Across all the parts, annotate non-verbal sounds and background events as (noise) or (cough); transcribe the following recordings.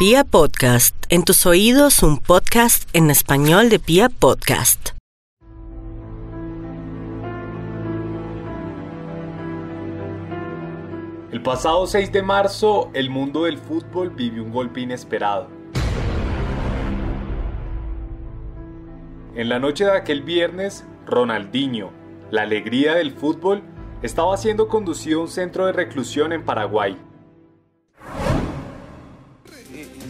Pia Podcast, en tus oídos un podcast en español de Pia Podcast. El pasado 6 de marzo, el mundo del fútbol vivió un golpe inesperado. En la noche de aquel viernes, Ronaldinho, la alegría del fútbol, estaba siendo conducido a un centro de reclusión en Paraguay.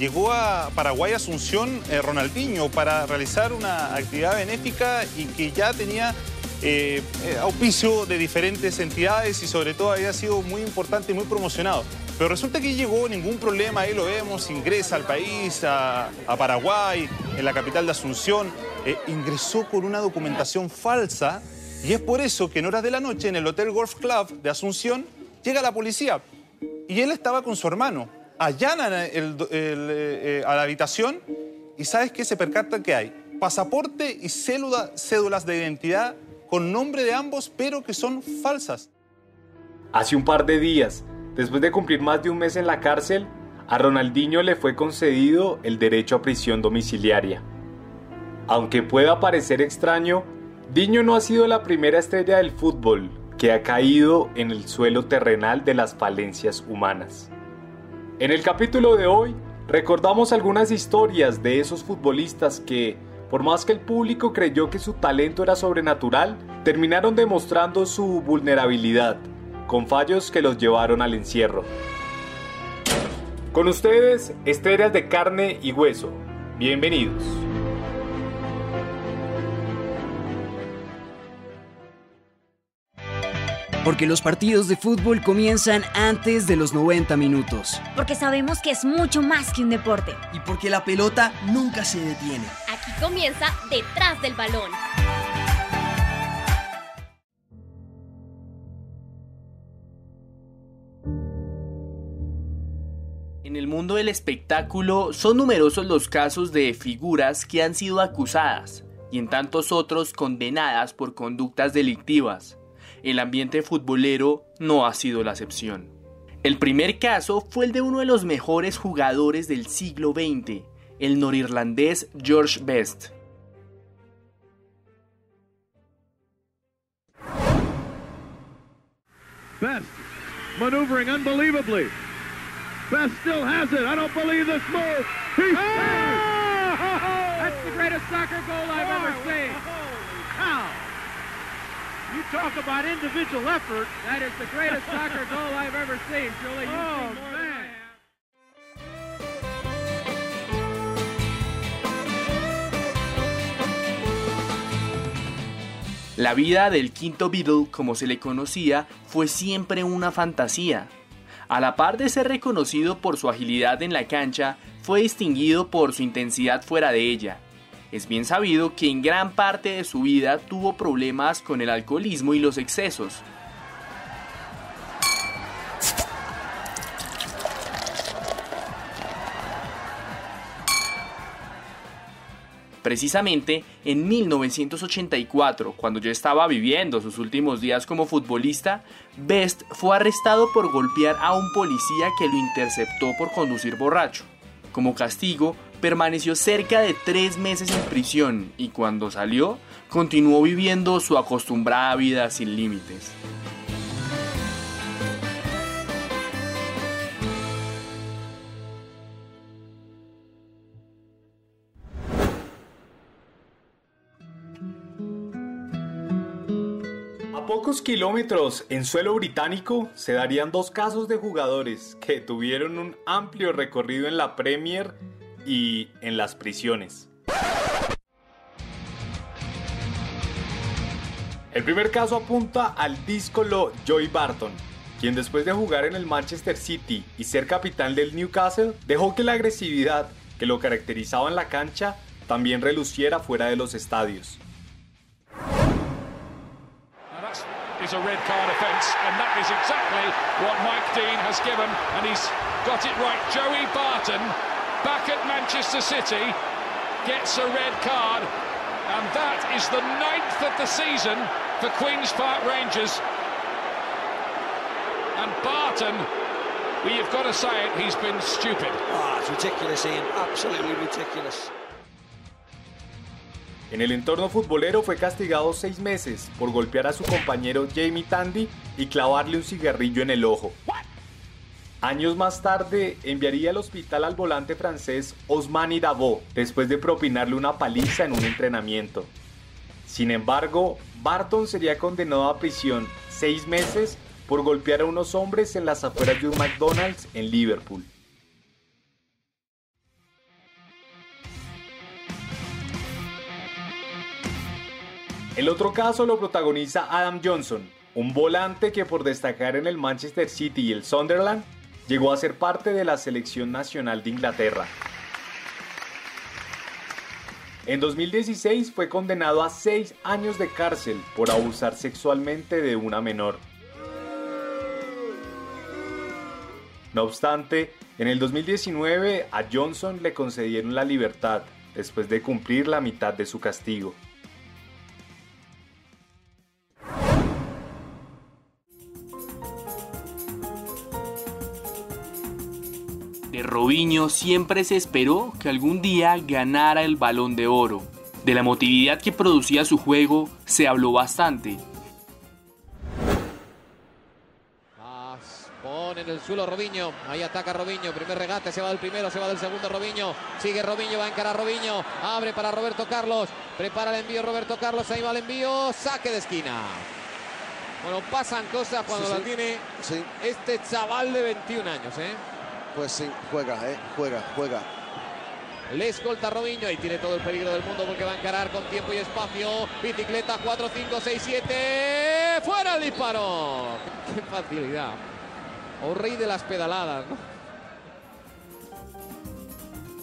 Llegó a Paraguay Asunción eh, Ronaldinho para realizar una actividad benéfica y que ya tenía eh, eh, auspicio de diferentes entidades y sobre todo había sido muy importante y muy promocionado. Pero resulta que llegó ningún problema, ahí lo vemos, ingresa al país, a, Paraguay, en la capital de Asunción, ingresó con una documentación falsa y es por eso que en horas de la noche en el Hotel Golf Club de Asunción llega la policía y él estaba con su hermano. Allanan eh, a la habitación y ¿sabes qué? Se percatan que hay pasaporte y cédulas de identidad con nombre de ambos, pero que son falsas. Hace un par de días, después de cumplir más de un mes en la cárcel, a Ronaldinho le fue concedido el derecho a prisión domiciliaria. Aunque pueda parecer extraño, Diño no ha sido la primera estrella del fútbol que ha caído en el suelo terrenal de las falencias humanas. En el capítulo de hoy recordamos algunas historias de esos futbolistas que, por más que el público creyó que su talento era sobrenatural, terminaron demostrando su vulnerabilidad, con fallos que los llevaron al encierro. Con ustedes, estrellas de carne y hueso. Bienvenidos. Porque los partidos de fútbol comienzan antes de los 90 minutos. Porque sabemos que es mucho más que un deporte. Y porque la pelota nunca se detiene. Aquí comienza Detrás del Balón. En el mundo del espectáculo son numerosos los casos de figuras que han sido acusadas y en tantos otros condenadas por conductas delictivas el ambiente futbolero no ha sido la excepción. El primer caso fue el de uno de los mejores jugadores del siglo XX, el norirlandés George Best. Best maneuvering unbelievably. Best still has it. I don't believe this move. He's ah! That's the greatest soccer goal I've ever seen. How? You talk about individual effort. That is the greatest (laughs) soccer goal I've ever seen, Julie. oh, man. La vida del quinto Beatle, como se le conocía, fue siempre una fantasía. A la par de ser reconocido por su agilidad en la cancha, fue distinguido por su intensidad fuera de ella, es bien sabido que en gran parte de su vida tuvo problemas con el alcoholismo y los excesos. Precisamente en 1984, cuando ya estaba viviendo sus últimos días como futbolista, Best fue arrestado por golpear a un policía que lo interceptó por conducir borracho. Como castigo, permaneció cerca de tres meses en prisión y cuando salió, continuó viviendo su acostumbrada vida sin límites. A pocos kilómetros en suelo británico se darían dos casos de jugadores que tuvieron un amplio recorrido en la Premier y en las prisiones. El primer caso apunta al díscolo Joy Barton, quien después de jugar en el Manchester City y ser capitán del Newcastle, dejó que la agresividad que lo caracterizaba en la cancha también reluciera fuera de los estadios. Barton Manchester City, gets a red card, and that is the ninth of the season for Queen's Park Rangers. And Barton Well, you've got to say it, he's been stupid. Oh, it's ridiculous, Ian. Absolutely ridiculous. En el entorno futbolero fue castigado seis meses por golpear a su compañero Jamie Tandy y clavarle un cigarrillo en el ojo. Años más tarde enviaría al hospital al volante francés Osmani Davo después de propinarle una paliza en un entrenamiento. Sin embargo, Barton sería condenado a prisión seis meses por golpear a unos hombres en las afueras de un McDonald's en Liverpool. El otro caso lo protagoniza Adam Johnson, un volante que por destacar en el Manchester City y el Sunderland llegó a ser parte de la selección nacional de Inglaterra. En 2016 fue condenado a seis años de cárcel por abusar sexualmente de una menor. No obstante, en el 2019 a Johnson le concedieron la libertad después de cumplir la mitad de su castigo. Robinho siempre se esperó que algún día ganara el balón de oro. De la emotividad que producía su juego se habló bastante. Pone en el suelo Robinho, ahí ataca Robinho, primer regate, se va del primero, se va del segundo Robinho, sigue Robinho, va a encarar Robinho, abre para Roberto Carlos, prepara el envío Roberto Carlos, ahí va el envío, saque de esquina. Bueno, pasan cosas cuando Sí, la sí. tiene Sí. este chaval de 21 años, ¿eh? Pues sí, juega, eh, juega, juega. Le escolta Robinho y tiene todo el peligro del mundo porque va a encarar con tiempo y espacio. Bicicleta 4, 5, 6, 7. ¡Fuera el disparo! (laughs) ¡Qué facilidad! O rey de las pedaladas, ¿no?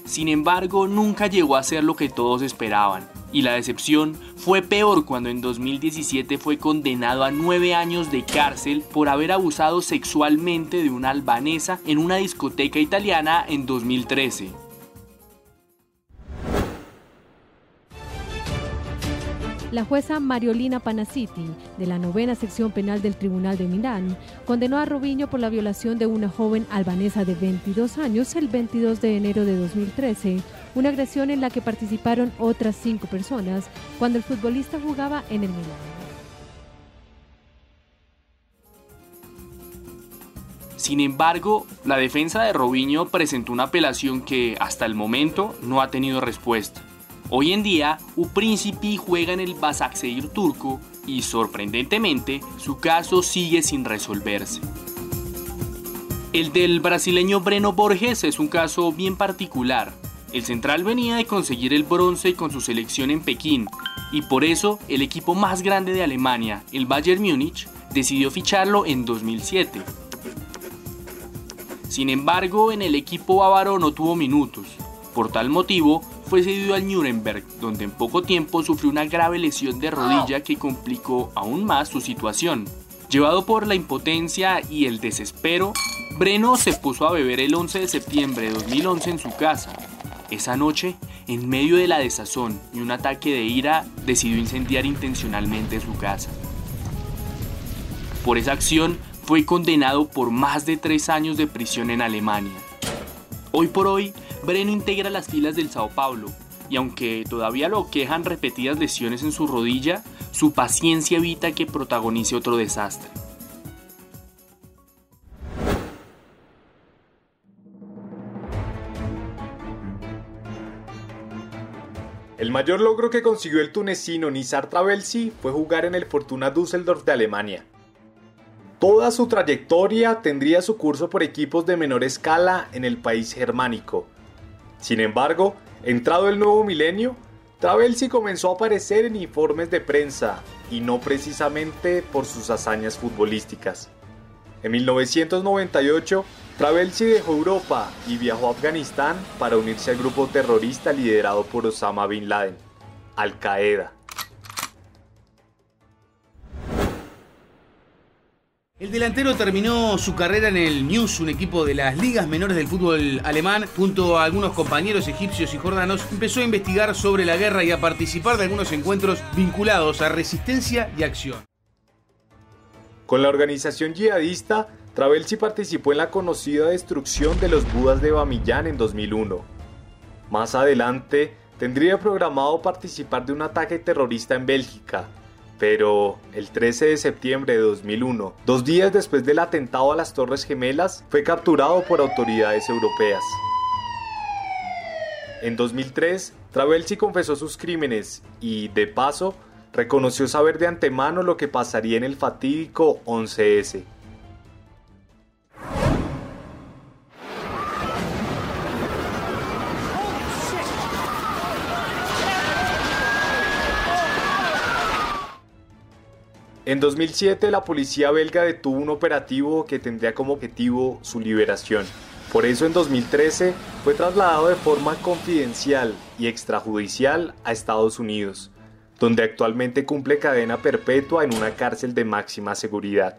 Sin embargo, nunca llegó a ser lo que todos esperaban. Y la decepción fue peor cuando en 2017 fue condenado a nueve años de cárcel por haber abusado sexualmente de una albanesa en una discoteca italiana en 2013. La jueza Mariolina Panaciti, de la novena sección penal del Tribunal de Milán, condenó a Robinho por la violación de una joven albanesa de 22 años el 22 de enero de 2013, una agresión en la que participaron otras cinco personas cuando el futbolista jugaba en el Milán. Sin embargo, la defensa de Robinho presentó una apelación que hasta el momento no ha tenido respuesta. Hoy en día, U Príncipe juega en el Başakşehir turco y sorprendentemente su caso sigue sin resolverse. El del brasileño Breno Borges es un caso bien particular. El central venía de conseguir el bronce con su selección en Pekín y por eso el equipo más grande de Alemania, el Bayern Múnich, decidió ficharlo en 2007. Sin embargo, en el equipo bávaro no tuvo minutos. Por tal motivo, fue cedido al Nuremberg, donde en poco tiempo sufrió una grave lesión de rodilla que complicó aún más su situación. Llevado por la impotencia y el desespero, Breno se puso a beber el 11 de septiembre de 2011 en su casa. Esa noche, en medio de la desazón y un ataque de ira, decidió incendiar intencionalmente su casa. Por esa acción, fue condenado por más de tres años de prisión en Alemania. Hoy por hoy, Breno integra las filas del Sao Paulo, y aunque todavía lo quejan repetidas lesiones en su rodilla, su paciencia evita que protagonice otro desastre. El mayor logro que consiguió el tunecino Nizar Travelsi fue jugar en el Fortuna Düsseldorf de Alemania. Toda su trayectoria tendría su curso por equipos de menor escala en el país germánico. Sin embargo, entrado el nuevo milenio, Travelsi comenzó a aparecer en informes de prensa y no precisamente por sus hazañas futbolísticas. En 1998, Travelsi dejó Europa y viajó a Afganistán para unirse al grupo terrorista liderado por Osama Bin Laden, Al Qaeda. El delantero terminó su carrera en el News, un equipo de las ligas menores del fútbol alemán. Junto a algunos compañeros egipcios y jordanos, empezó a investigar sobre la guerra y a participar de algunos encuentros vinculados a resistencia y acción. Con la organización yihadista, Travelsi participó en la conocida destrucción de los Budas de Bamillán en 2001. Más adelante, tendría programado participar de un ataque terrorista en Bélgica, pero el 13 de septiembre de 2001, dos días después del atentado a las Torres Gemelas, fue capturado por autoridades europeas. En 2003, Travelsi confesó sus crímenes y, de paso, reconoció saber de antemano lo que pasaría en el fatídico 11S. En 2007 la policía belga detuvo un operativo que tendría como objetivo su liberación. Por eso en 2013 fue trasladado de forma confidencial y extrajudicial a Estados Unidos, donde actualmente cumple cadena perpetua en una cárcel de máxima seguridad.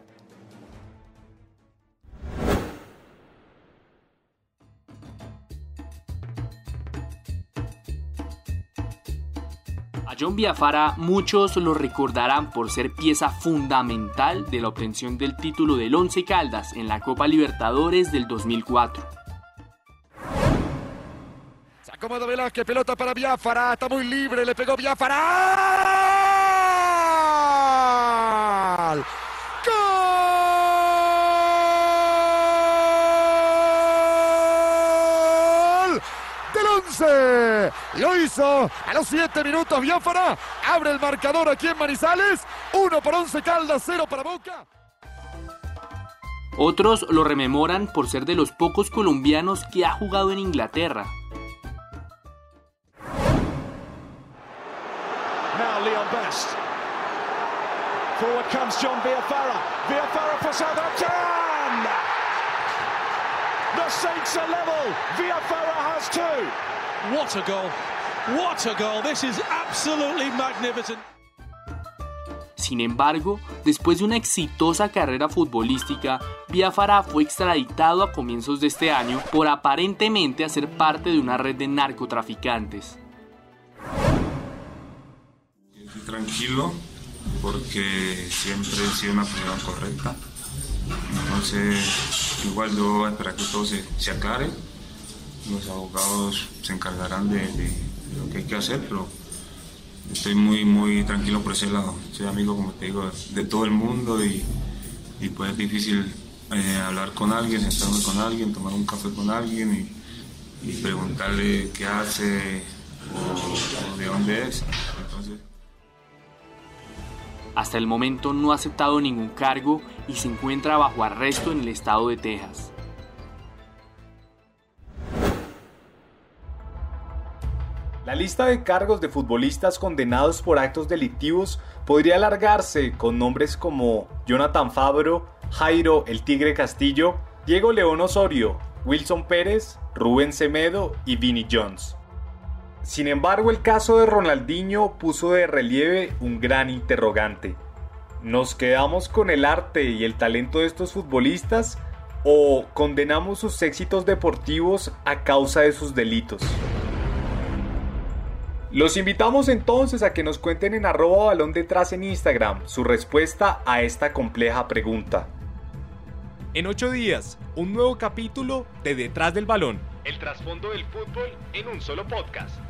John Biafara muchos lo recordarán por ser pieza fundamental de la obtención del título del Once Caldas en la Copa Libertadores del 2004. Se acomoda Velázquez, pelota para Biafara, está muy libre, le pegó Biafara. 11. Lo hizo a los 7 minutos Biafara. Abre el marcador aquí en Manizales. 1 por 11 Caldas, 0 para Boca. Otros lo rememoran por ser de los pocos colombianos que ha jugado en Inglaterra. Now Leon Best. Forward comes John Biafara. Biafara for Southampton. The Saints are level. Biafara has two. What a goal. What a goal. This is absolutely magnificent. Sin embargo, después de una exitosa carrera futbolística, Biafara fue extraditado a comienzos de este año por aparentemente hacer parte de una red de narcotraficantes. Estoy tranquilo porque siempre he sido una persona correcta. Entonces, igual yo voy a esperar que todo se, se aclare. Los abogados se encargarán de, lo que hay que hacer, pero estoy muy, muy tranquilo por ese lado. Soy amigo, como te digo, de todo el mundo y, y pues es difícil eh, hablar con alguien, sentarme con alguien, tomar un café con alguien y, preguntarle qué hace o, o de dónde es. Hasta el momento no ha aceptado ningún cargo y se encuentra bajo arresto en el estado de Texas. La lista de cargos de futbolistas condenados por actos delictivos podría alargarse con nombres como Jonathan Fabro, Jairo el Tigre Castillo, Diego León Osorio, Wilson Pérez, Rubén Semedo y Vinnie Jones. Sin embargo, el caso de Ronaldinho puso de relieve un gran interrogante. ¿Nos quedamos con el arte y el talento de estos futbolistas o condenamos sus éxitos deportivos a causa de sus delitos? Los invitamos entonces a que nos cuenten en arroba balón detrás en Instagram su respuesta a esta compleja pregunta. En ocho días, un nuevo capítulo de Detrás del Balón. El trasfondo del fútbol en un solo podcast.